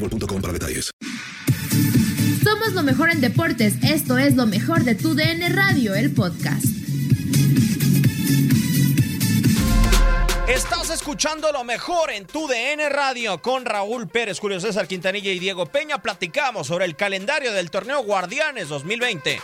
boostmobile.com para detalles. Somos lo mejor en deportes. Esto es lo mejor de tu DN Radio, el podcast. Estás escuchando lo mejor en tu DN Radio con Raúl Pérez, Julio César Quintanilla y Diego Peña. Platicamos sobre el calendario del torneo Guardianes 2020.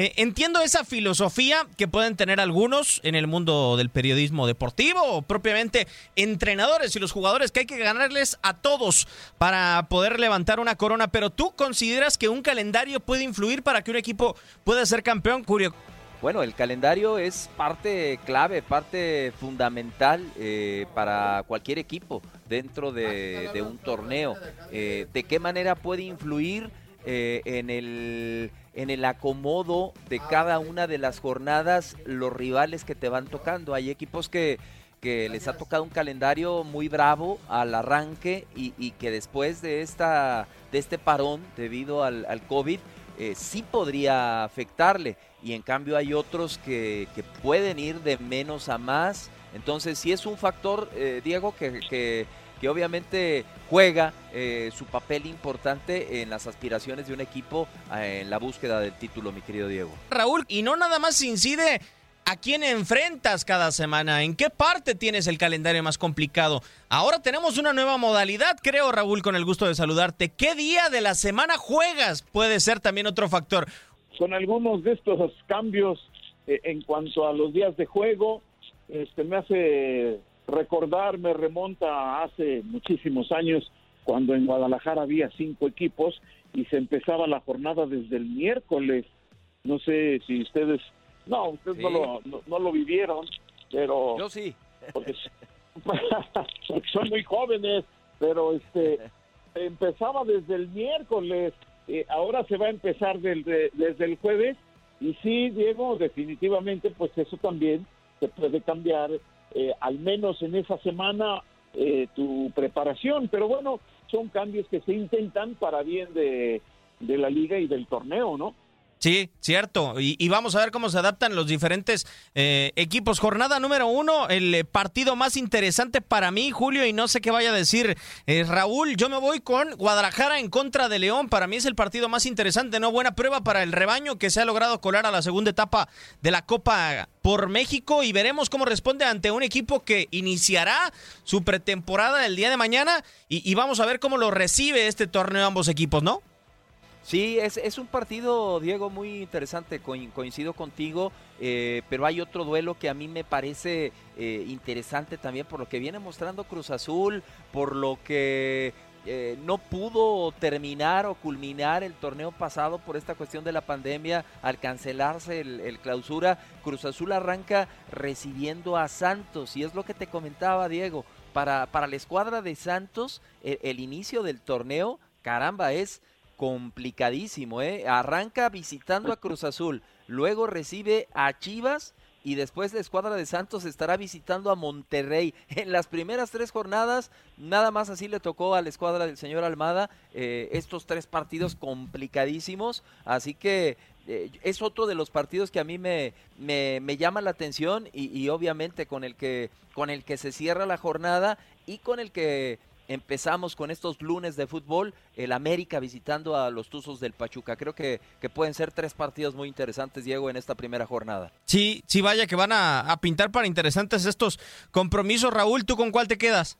Eh, entiendo esa filosofía que pueden tener algunos en el mundo del periodismo deportivo propiamente entrenadores y los jugadores que hay que ganarles a todos para poder levantar una corona, pero tú consideras que un calendario puede influir para que un equipo pueda ser campeón, Curio. Bueno, el calendario es parte clave, parte fundamental eh, para cualquier equipo dentro de, de un torneo. Eh, ¿De qué manera puede influir eh, en, el, en el acomodo de cada una de las jornadas los rivales que te van tocando? Hay equipos que, que les ha tocado un calendario muy bravo al arranque y, y que después de, esta, de este parón debido al, al COVID eh, sí podría afectarle y en cambio hay otros que, que, pueden ir de menos a más. Entonces sí es un factor, eh, Diego, que, que, que, obviamente juega eh, su papel importante en las aspiraciones de un equipo eh, en la búsqueda del título, mi querido Diego. Raúl, y no nada más incide a quién enfrentas cada semana, en qué parte tienes el calendario más complicado. Ahora tenemos una nueva modalidad, creo, Raúl, con el gusto de saludarte. ¿Qué día de la semana juegas? Puede ser también otro factor con algunos de estos cambios eh, en cuanto a los días de juego, este, me hace recordar, me remonta hace muchísimos años cuando en Guadalajara había cinco equipos y se empezaba la jornada desde el miércoles. No sé si ustedes, no, ustedes sí. no, lo, no, no, lo vivieron, pero... Yo sí. Porque, porque son muy jóvenes, pero este empezaba desde el miércoles eh, ahora se va a empezar del, de, desde el jueves y sí, Diego, definitivamente, pues eso también se puede cambiar, eh, al menos en esa semana, eh, tu preparación, pero bueno, son cambios que se intentan para bien de, de la liga y del torneo, ¿no? Sí, cierto. Y, y, vamos a ver cómo se adaptan los diferentes eh, equipos. Jornada número uno, el partido más interesante para mí, Julio, y no sé qué vaya a decir eh, Raúl. Yo me voy con Guadalajara en contra de León. Para mí es el partido más interesante, ¿no? Buena prueba para el rebaño que se ha logrado colar a la segunda etapa de la Copa por México y veremos cómo responde ante un equipo que iniciará su pretemporada el día de mañana y vamos a ver cómo lo recibe este torneo ambos equipos, ¿no? Sí, es, es, un partido, Diego, muy interesante, Co coincido contigo, eh, pero hay otro duelo que a mí me parece eh, interesante también por lo que viene mostrando Cruz Azul, por lo que eh, no pudo terminar o culminar el torneo pasado por esta cuestión de la pandemia al cancelarse el, clausura. Cruz Azul arranca recibiendo a Santos y es lo que te comentaba Diego. para, para la escuadra de Santos, el, el inicio del torneo, caramba, es complicadísimo, ¿eh? Arranca visitando a Cruz Azul, luego recibe a Chivas y después la escuadra de Santos estará visitando a Monterrey. En las primeras tres jornadas, nada más así le tocó a la escuadra del señor Almada eh, estos tres partidos complicadísimos, así que eh, es otro de los partidos que a mí me, me, llama la atención y, y, obviamente con el, que, con el que se cierra la jornada y con el que empezamos con estos lunes de fútbol, el América visitando a los Tuzos del Pachuca. Creo que, que pueden ser tres partidos muy interesantes, Diego, en esta primera jornada. Sí, sí, vaya que van a, a pintar para interesantes estos compromisos. Raúl, ¿tú con cuál te quedas?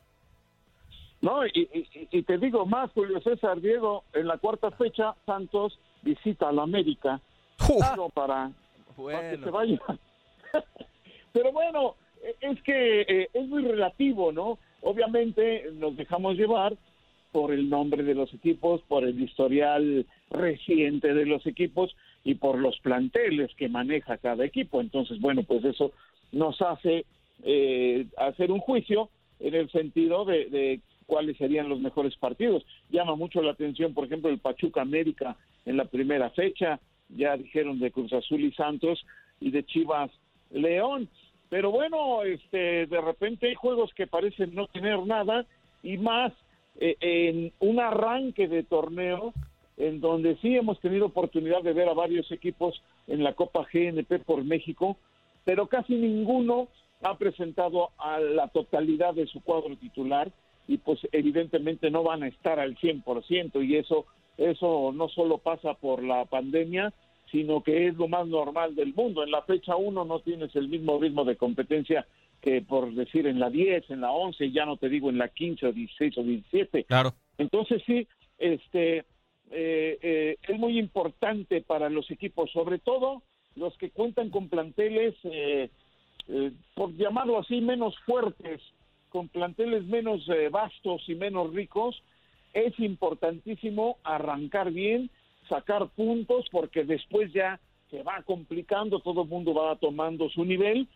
No, y, y, y, te digo más, Julio César Diego, en la cuarta fecha, Santos visita a la América. Uh. Para, bueno. para, que se vaya. Pero bueno, es que eh, es muy relativo, ¿no? Obviamente nos dejamos llevar por el nombre de los equipos, por el historial reciente de los equipos y por los planteles que maneja cada equipo. Entonces, bueno, pues eso nos hace eh, hacer un juicio en el sentido de, de, cuáles serían los mejores partidos. Llama mucho la atención, por ejemplo, el Pachuca América en la primera fecha, ya dijeron de Cruz Azul y Santos y de Chivas León. Pero bueno, este, de repente hay juegos que parecen no tener nada y más eh, en un arranque de torneo en donde sí hemos tenido oportunidad de ver a varios equipos en la Copa GNP por México, pero casi ninguno ha presentado a la totalidad de su cuadro titular y pues evidentemente no van a estar al 100% y eso eso no solo pasa por la pandemia, sino que es lo más normal del mundo. En la fecha 1 no tienes el mismo ritmo de competencia que por decir en la 10, en la 11, ya no te digo en la 15 o 16 o 17. Claro. Entonces sí, este eh, eh, es muy importante para los equipos, sobre todo los que cuentan con planteles, eh, eh por llamarlo así, menos fuertes, con planteles menos vastos y menos ricos, es importantísimo arrancar bien sacar puntos porque después ya se va complicando, todo el mundo va tomando su nivel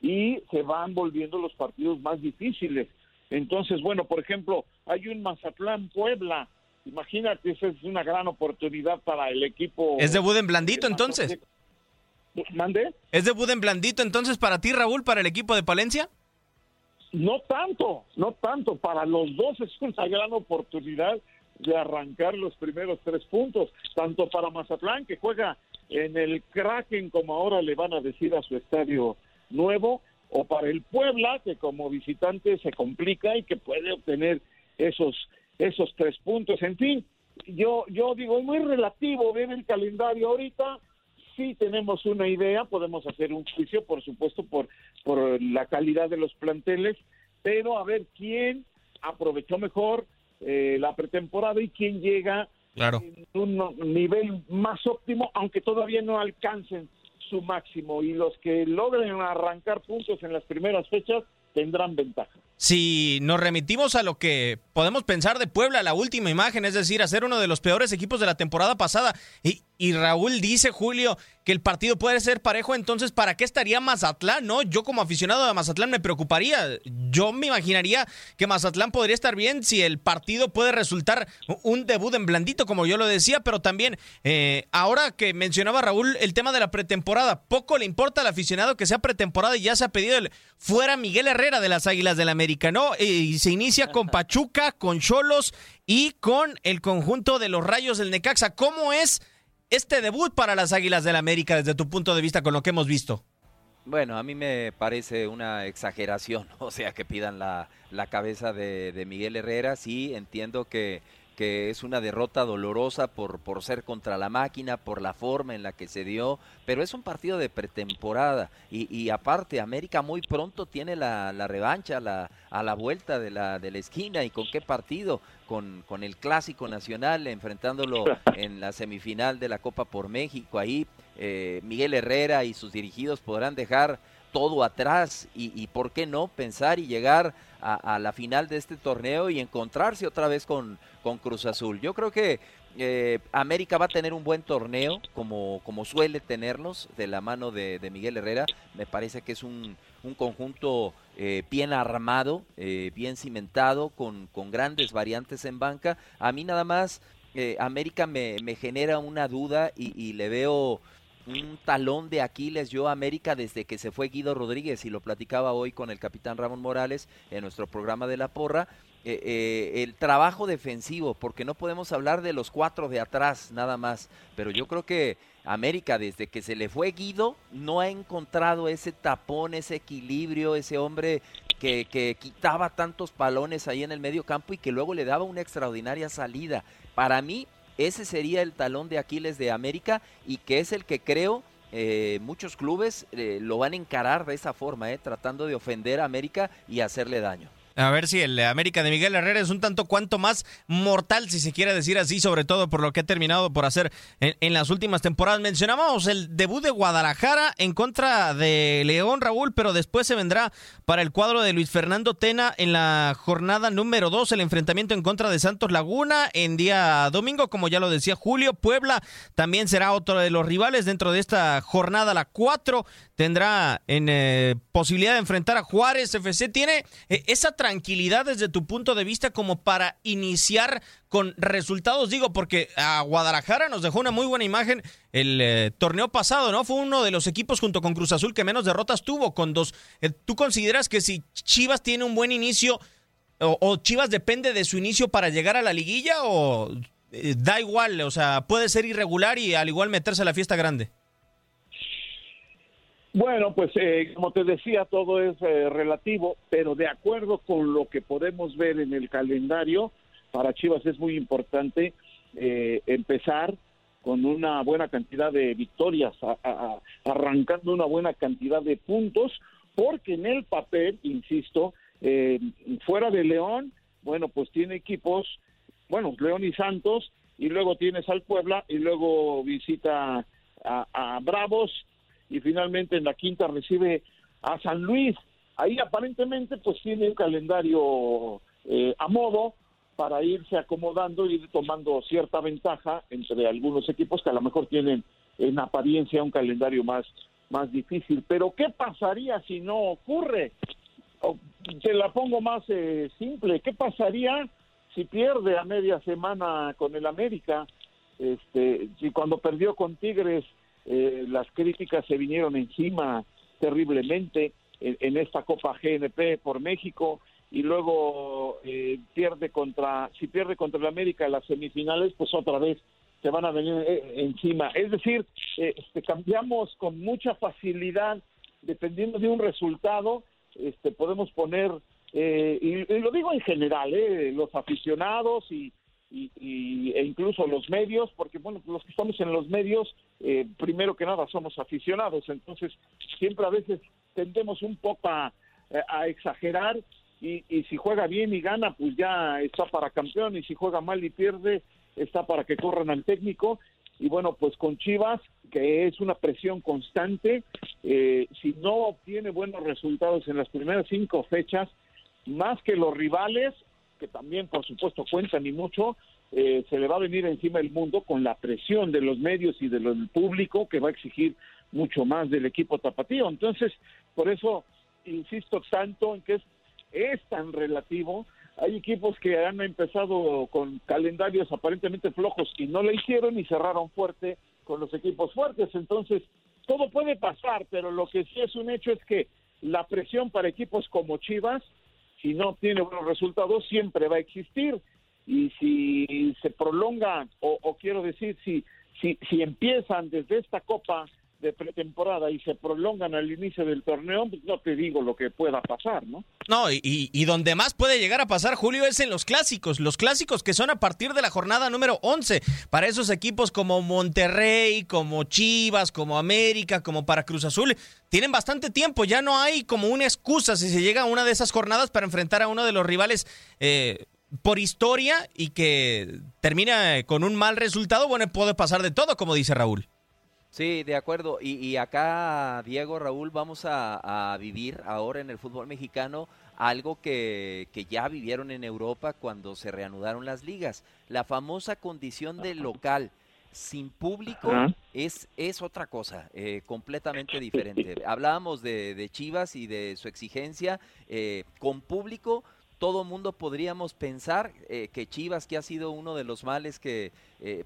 y se van volviendo los partidos más difíciles. Entonces, bueno, por ejemplo, hay un Mazatlán Puebla. Imagínate, esa es una gran oportunidad para el equipo. ¿Es debut en blandito entonces? ¿Mande? ¿Es debut en blandito entonces para ti, Raúl, para el equipo de Palencia? No tanto, no tanto. Para los dos es una gran oportunidad de arrancar los primeros tres puntos, tanto para Mazatlán, que juega en el Kraken, como ahora le van a decir a su estadio nuevo, o para el Puebla, que como visitante se complica y que puede obtener esos, esos tres puntos. En fin, yo, yo digo, es muy relativo ver el calendario ahorita. Sí tenemos una idea, podemos hacer un juicio, por supuesto, por, por la calidad de los planteles, pero a ver quién aprovechó mejor, eh, la pretemporada y quién llega claro. en un nivel más óptimo, aunque todavía no alcancen su máximo. Y los que logren arrancar puntos en las primeras fechas tendrán ventaja. Si nos remitimos a lo que podemos pensar de Puebla, la última imagen, es decir, a ser uno de los peores equipos de la temporada pasada, y, y Raúl dice, Julio, que el partido puede ser parejo, entonces, ¿para qué estaría Mazatlán? No, yo como aficionado de Mazatlán me preocuparía. Yo me imaginaría que Mazatlán podría estar bien si el partido puede resultar un debut en blandito, como yo lo decía, pero también, eh, ahora que mencionaba Raúl el tema de la pretemporada, poco le importa al aficionado que sea pretemporada y ya se ha pedido el fuera Miguel Herrera de las Águilas del América, ¿no? Y se inicia con Pachuca, con Cholos y con el conjunto de los Rayos del Necaxa. ¿Cómo es este debut para las Águilas del América desde tu punto de vista con lo que hemos visto? Bueno, a mí me parece una exageración, o sea, que pidan la, la cabeza de, de, Miguel Herrera. Sí, entiendo que, que es una derrota dolorosa por, por ser contra la máquina, por la forma en la que se dio, pero es un partido de pretemporada. Y, y aparte América muy pronto tiene la, la revancha la, a la vuelta de la, de la esquina. Y con qué partido, con, con el clásico nacional enfrentándolo en la semifinal de la Copa por México, ahí eh, Miguel Herrera y sus dirigidos podrán dejar todo atrás. Y, y, por qué no pensar y llegar a, la final de este torneo y encontrarse otra vez con, con Cruz Azul. Yo creo que eh, América va a tener un buen torneo como, como suele tenerlos de la mano de, Miguel Herrera. Me parece que es un, un conjunto eh, bien armado, eh, bien cimentado, con, con, grandes variantes en banca. A mí nada más América me, me, genera una duda y, le veo un talón de Aquiles yo a América desde que se fue Guido Rodríguez y lo platicaba hoy con el capitán Ramón Morales en nuestro programa de la porra. Eh, eh, el trabajo defensivo, porque no podemos hablar de los cuatro de atrás nada más, pero yo creo que América desde que se le fue Guido no ha encontrado ese tapón, ese equilibrio, ese hombre que, que quitaba tantos palones ahí en el medio campo y que luego le daba una extraordinaria salida. Para mí ese sería el talón de Aquiles de América y que es el que creo eh, muchos clubes eh, lo van a encarar de esa forma, eh, tratando de ofender a América y hacerle daño. A ver si el América de Miguel Herrera es un tanto cuanto más mortal, si se quiere decir así, sobre todo por lo que ha terminado por hacer en, las últimas temporadas. Mencionábamos el debut de Guadalajara en contra de León Raúl, pero después se vendrá para el cuadro de Luis Fernando Tena en la jornada número 2, el enfrentamiento en contra de Santos Laguna en día domingo, como ya lo decía Julio. Puebla también será otro de los rivales dentro de esta jornada, la 4 tendrá en eh, posibilidad de enfrentar a Juárez FC. Tiene eh, esa tranquilidad desde tu punto de vista como para iniciar con resultados, digo, porque a Guadalajara nos dejó una muy buena imagen el eh, torneo pasado, ¿no? Fue uno de los equipos junto con Cruz Azul que menos derrotas tuvo con dos. Eh, ¿Tú consideras que si Chivas tiene un buen inicio o, Chivas depende de su inicio para llegar a la liguilla o eh, da igual, o sea, puede ser irregular y al igual meterse a la fiesta grande? Bueno, pues eh, como te decía, todo es eh, relativo, pero de acuerdo con lo que podemos ver en el calendario, para Chivas es muy importante eh, empezar con una buena cantidad de victorias, arrancando una buena cantidad de puntos, porque en el papel, insisto, eh, fuera de León, bueno, pues tiene equipos, bueno, León y Santos, y luego tienes al Puebla, y luego visita a, a Bravos, y finalmente en la quinta recibe a San Luis. Ahí aparentemente pues tiene un calendario eh, a modo para irse acomodando y ir tomando cierta ventaja entre algunos equipos que a lo mejor tienen en apariencia un calendario más, más difícil. Pero ¿qué pasaría si no ocurre? O, te la pongo más eh, simple. ¿Qué pasaría si pierde a media semana con el América? Este, si cuando perdió con Tigres eh, las críticas se vinieron encima terriblemente en, esta Copa GNP por México y luego eh, pierde contra, si pierde contra el América en las semifinales, pues otra vez se van a venir eh, encima. Es decir, este, cambiamos con mucha facilidad, dependiendo de un resultado, este, podemos poner, y, y, lo digo en general, los aficionados y, e incluso los medios, porque bueno, los que estamos en los medios, eh, primero que nada somos aficionados, entonces siempre a veces tendemos un poco a, exagerar y, y, si juega bien y gana, pues ya está para campeón, y si juega mal y pierde, está para que corran al técnico. Y bueno, pues con Chivas, que es una presión constante, eh, si no obtiene buenos resultados en las primeras cinco fechas, más que los rivales, que también por supuesto cuentan y mucho, eh, se le va a venir encima el mundo con la presión de los medios y del público que va a exigir mucho más del equipo tapatío. Entonces, por eso insisto tanto en que es, es tan relativo. Hay equipos que han empezado con calendarios aparentemente flojos y no le hicieron y cerraron fuerte con los equipos fuertes. Entonces, todo puede pasar, pero lo que sí es un hecho es que la presión para equipos como Chivas si no tiene buenos resultados, siempre va a existir. Y si se prolonga, o, o quiero decir, si, si, si empiezan desde esta Copa de pretemporada y se prolongan al inicio del torneo, pues no te digo lo que pueda pasar, ¿no? No, y, y, donde más puede llegar a pasar, Julio, es en los clásicos. Los clásicos que son a partir de la jornada número 11. Para esos equipos como Monterrey, como Chivas, como América, como para Cruz Azul, tienen bastante tiempo. Ya no hay como una excusa si se llega a una de esas jornadas para enfrentar a uno de los rivales. Eh, por historia y que termina con un mal resultado, bueno, puede pasar de todo, como dice Raúl. Sí, de acuerdo. Y, y, acá, Diego, Raúl, vamos a, a, vivir ahora en el fútbol mexicano algo que, que, ya vivieron en Europa cuando se reanudaron las ligas. La famosa condición de local. sin público es, es otra cosa, eh, completamente diferente. Hablábamos de, de, Chivas y de su exigencia. Eh, con público, todo mundo podríamos pensar eh, que Chivas, que ha sido uno de los males que,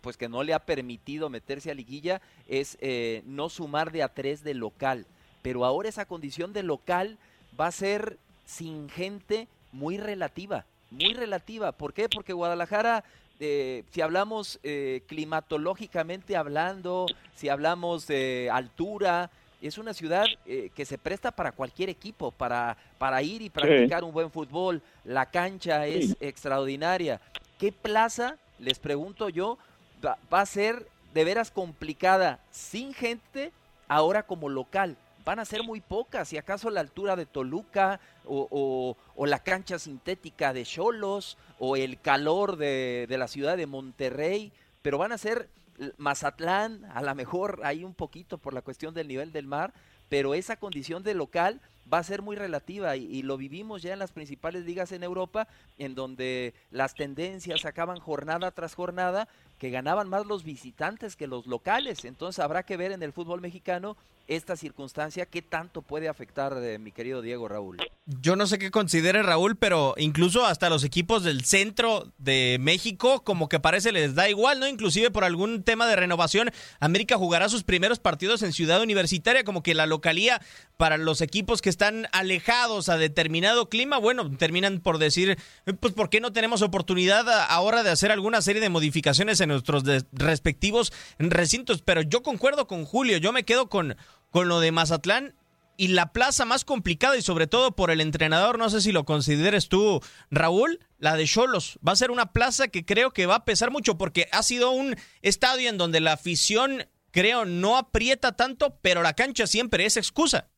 pues que no le ha permitido meterse a liguilla, es no sumar de a tres de local. Pero ahora esa condición de local va a ser sin gente muy relativa, muy relativa. ¿Por qué? Porque Guadalajara eh, si hablamos eh, climatológicamente hablando, si hablamos de altura, es una ciudad eh, que se presta para cualquier equipo, para, para ir y practicar un buen fútbol. La cancha es extraordinaria. ¿Qué plaza, les pregunto yo, va, va a ser de veras complicada sin gente ahora como local? van a ser muy pocas, si acaso la altura de Toluca o, la cancha sintética de Cholos o el calor de, de, la ciudad de Monterrey, pero van a ser Mazatlán, a lo mejor ahí un poquito por la cuestión del nivel del mar, pero esa condición de local va a ser muy relativa y, lo vivimos ya en las principales ligas en Europa, en donde las tendencias acaban jornada tras jornada, que ganaban más los visitantes que los locales. Entonces habrá que ver en el fútbol mexicano esta circunstancia qué tanto puede afectar, eh, mi querido Diego Raúl. Yo no sé qué considere Raúl, pero incluso hasta los equipos del centro de México como que parece les da igual, ¿no? Inclusive por algún tema de renovación, América jugará sus primeros partidos en Ciudad Universitaria, como que la localía para los equipos que están alejados a determinado clima, bueno, terminan por decir, pues ¿por qué no tenemos oportunidad ahora de hacer alguna serie de modificaciones en nuestros respectivos recintos? Pero yo concuerdo con Julio, yo me quedo con, con lo de Mazatlán y la plaza más complicada y sobre todo por el entrenador, no sé si lo consideres tú, Raúl, la de Cholos. Va a ser una plaza que creo que va a pesar mucho porque ha sido un estadio en donde la afición, creo, no aprieta tanto, pero la cancha siempre es excusa.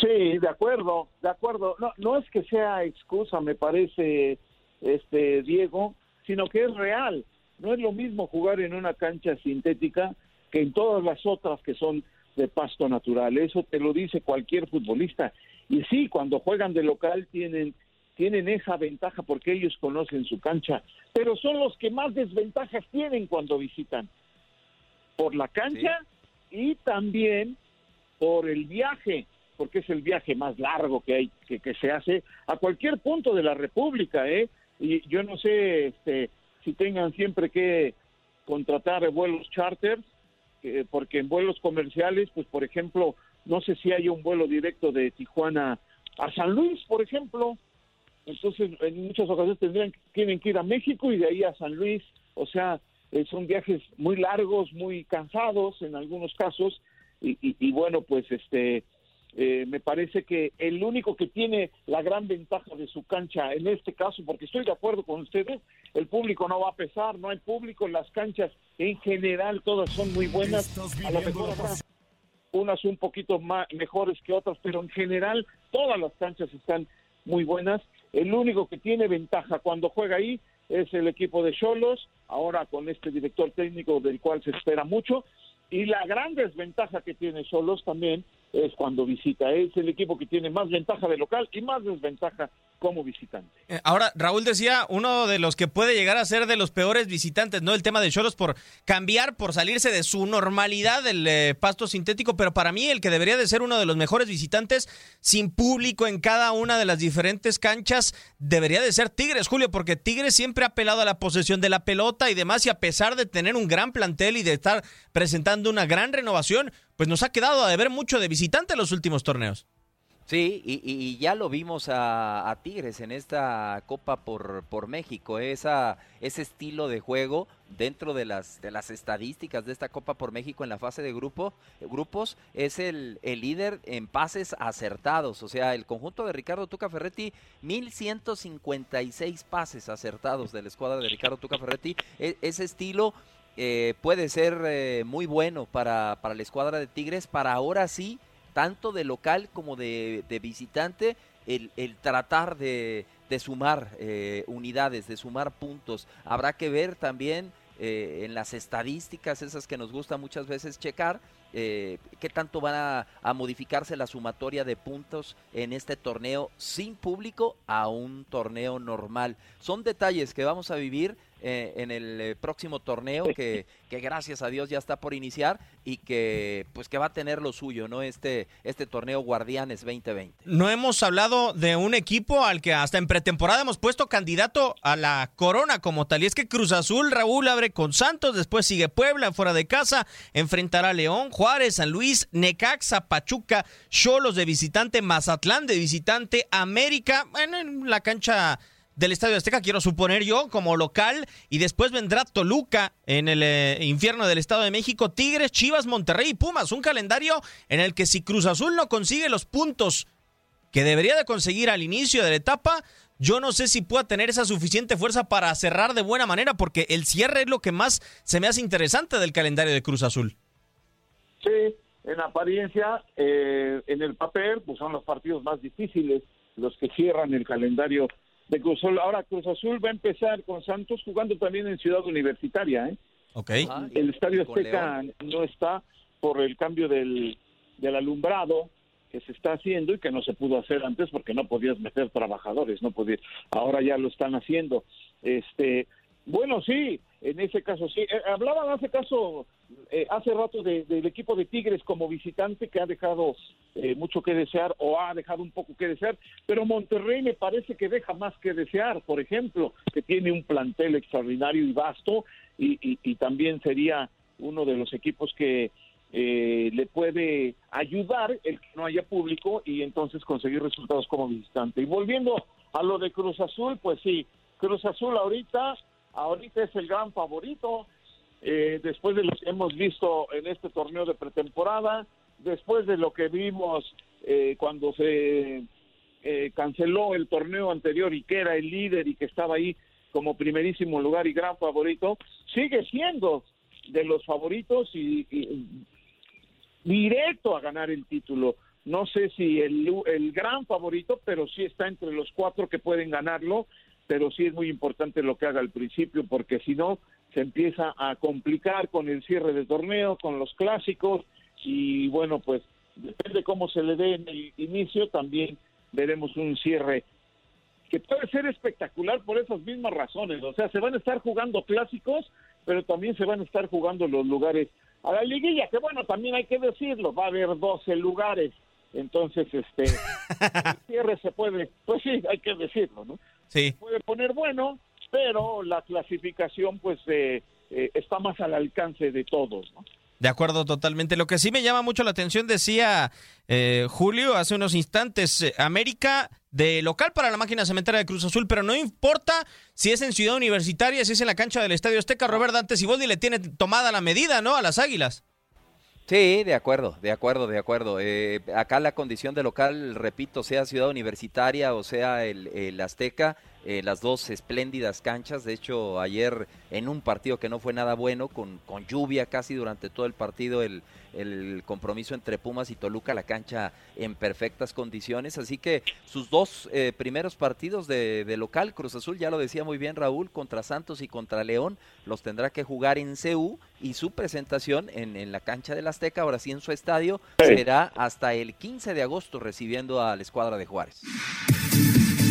Sí, de acuerdo, de acuerdo. No, no es que sea excusa, me parece, este Diego, sino que es real. No es lo mismo jugar en una cancha sintética que en todas las otras que son de pasto natural. Eso te lo dice cualquier futbolista. Y sí, cuando juegan de local tienen tienen esa ventaja porque ellos conocen su cancha, pero son los que más desventajas tienen cuando visitan. Por la cancha y también por el viaje porque es el viaje más largo que hay que, se hace a cualquier punto de la República, ¿eh? Y yo no sé este, si tengan siempre que contratar vuelos charters, porque en vuelos comerciales, pues por ejemplo, no sé si hay un vuelo directo de Tijuana a San Luis, por ejemplo. Entonces, en muchas ocasiones tendrían tienen que ir a México y de ahí a San Luis. O sea, eh, son viajes muy largos, muy cansados en algunos casos. Y, y, y bueno, pues este eh, me parece que el único que tiene la gran ventaja de su cancha en este caso, porque estoy de acuerdo con ustedes, el público no va a pesar, no hay público, en las canchas en general todas son muy buenas, a lo mejor unas un poquito más mejores que otras, pero en general todas las canchas están muy buenas. El único que tiene ventaja cuando juega ahí es el equipo de Cholos, ahora con este director técnico del cual se espera mucho, y la gran desventaja que tiene Cholos también es cuando visita. Es el equipo que tiene más ventaja de local y más desventaja como visitante. Eh, ahora, Raúl decía, uno de los que puede llegar a ser de los peores visitantes, ¿no? El tema de Cholos por cambiar, por salirse de su normalidad del eh, pasto sintético, pero para mí el que debería de ser uno de los mejores visitantes sin público en cada una de las diferentes canchas debería de ser Tigres, Julio, porque Tigres siempre ha apelado a la posesión de la pelota y demás, y a pesar de tener un gran plantel y de estar presentando una gran renovación, pues nos ha quedado a deber mucho de visitante en los últimos torneos. Sí, y, ya lo vimos a, Tigres en esta Copa por, por México, esa, ese estilo de juego dentro de las, de las estadísticas de esta Copa por México en la fase de grupo, grupos, es el, el líder en pases acertados, o sea, el conjunto de Ricardo Tuca Ferretti, 1156 pases acertados de la escuadra de Ricardo Tuca Ferretti, e, ese estilo eh, puede ser eh, muy bueno para, para la escuadra de Tigres, para ahora sí, tanto de local como de, visitante, el, tratar de, sumar eh, unidades, de sumar puntos. Habrá que ver también en las estadísticas, esas que nos gusta muchas veces checar, eh, qué tanto van a, modificarse la sumatoria de puntos en este torneo sin público a un torneo normal. Son detalles que vamos a vivir eh, en el eh, próximo torneo que, que, gracias a Dios ya está por iniciar y que pues que va a tener lo suyo, ¿no? Este, este torneo Guardianes 2020. No hemos hablado de un equipo al que hasta en pretemporada hemos puesto candidato a la corona como tal. Y es que Cruz Azul, Raúl abre con Santos, después sigue Puebla fuera de casa, enfrentará a León, Juárez, San Luis, Necaxa, Pachuca, Cholos de visitante, Mazatlán de visitante, América, bueno, en la cancha del Estadio Azteca, quiero suponer yo, como local, y después vendrá Toluca en el eh, infierno del Estado de México, Tigres, Chivas, Monterrey y Pumas, un calendario en el que si Cruz Azul no consigue los puntos que debería de conseguir al inicio de la etapa, yo no sé si pueda tener esa suficiente fuerza para cerrar de buena manera, porque el cierre es lo que más se me hace interesante del calendario de Cruz Azul. Sí, en apariencia, eh, en el papel, pues son los partidos más difíciles los que cierran el calendario de Cruz Azul. Ahora Cruz Azul va a empezar con Santos jugando también en Ciudad Universitaria. ¿eh? Okay. el Estadio Azteca no está por el cambio del, del alumbrado que se está haciendo y que no se pudo hacer antes porque no podías meter trabajadores, no podías. Ahora ya lo están haciendo. Este, bueno, sí, en ese caso sí. Eh, hablaban hace caso, eh, hace rato del equipo de Tigres como visitante que ha dejado eh, mucho que desear o ha dejado un poco que desear, pero Monterrey me parece que deja más que desear, por ejemplo, que tiene un plantel extraordinario y vasto y, y, también sería uno de los equipos que le puede ayudar el que no haya público y entonces conseguir resultados como visitante. Y volviendo a lo de Cruz Azul, pues sí, Cruz Azul ahorita ahorita es el gran favorito, eh, después de lo que hemos visto en este torneo de pretemporada, después de lo que vimos eh, cuando se eh, canceló el torneo anterior y que era el líder y que estaba ahí como primerísimo lugar y gran favorito, sigue siendo de los favoritos y, directo a ganar el título. No sé si el, el gran favorito, pero sí está entre los cuatro que pueden ganarlo pero sí es muy importante lo que haga al principio, porque si no, se empieza a complicar con el cierre de torneo, con los clásicos, y bueno, pues depende cómo se le dé en el inicio, también veremos un cierre que puede ser espectacular por esas mismas razones, o sea, se van a estar jugando clásicos, pero también se van a estar jugando los lugares. A la liguilla, que bueno, también hay que decirlo, va a haber 12 lugares, entonces este el cierre se puede, pues sí, hay que decirlo, ¿no? Sí. puede poner bueno, pero la clasificación pues eh, eh, está más al alcance de todos, ¿no? De acuerdo, totalmente. Lo que sí me llama mucho la atención, decía eh, Julio hace unos instantes, América de local para la máquina cementera de Cruz Azul, pero no importa si es en Ciudad Universitaria, si es en la cancha del Estadio Azteca, Robert Dante Siboldi le tiene tomada la medida, ¿no? A las Águilas. Sí, de acuerdo, de acuerdo, de acuerdo. Eh, acá la condición de local, repito, sea Ciudad Universitaria o sea el, Azteca, eh, las dos espléndidas canchas. De hecho, ayer en un partido que no fue nada bueno, con, con lluvia casi durante todo el partido, el, el compromiso entre Pumas y Toluca, la cancha en perfectas condiciones. Así que sus dos eh, primeros partidos de, local, Cruz Azul, ya lo decía muy bien Raúl, contra Santos y contra León, los tendrá que jugar en CU y su presentación en, en la cancha del Azteca, ahora sí en su estadio, será hasta el 15 de agosto recibiendo a la escuadra de Juárez.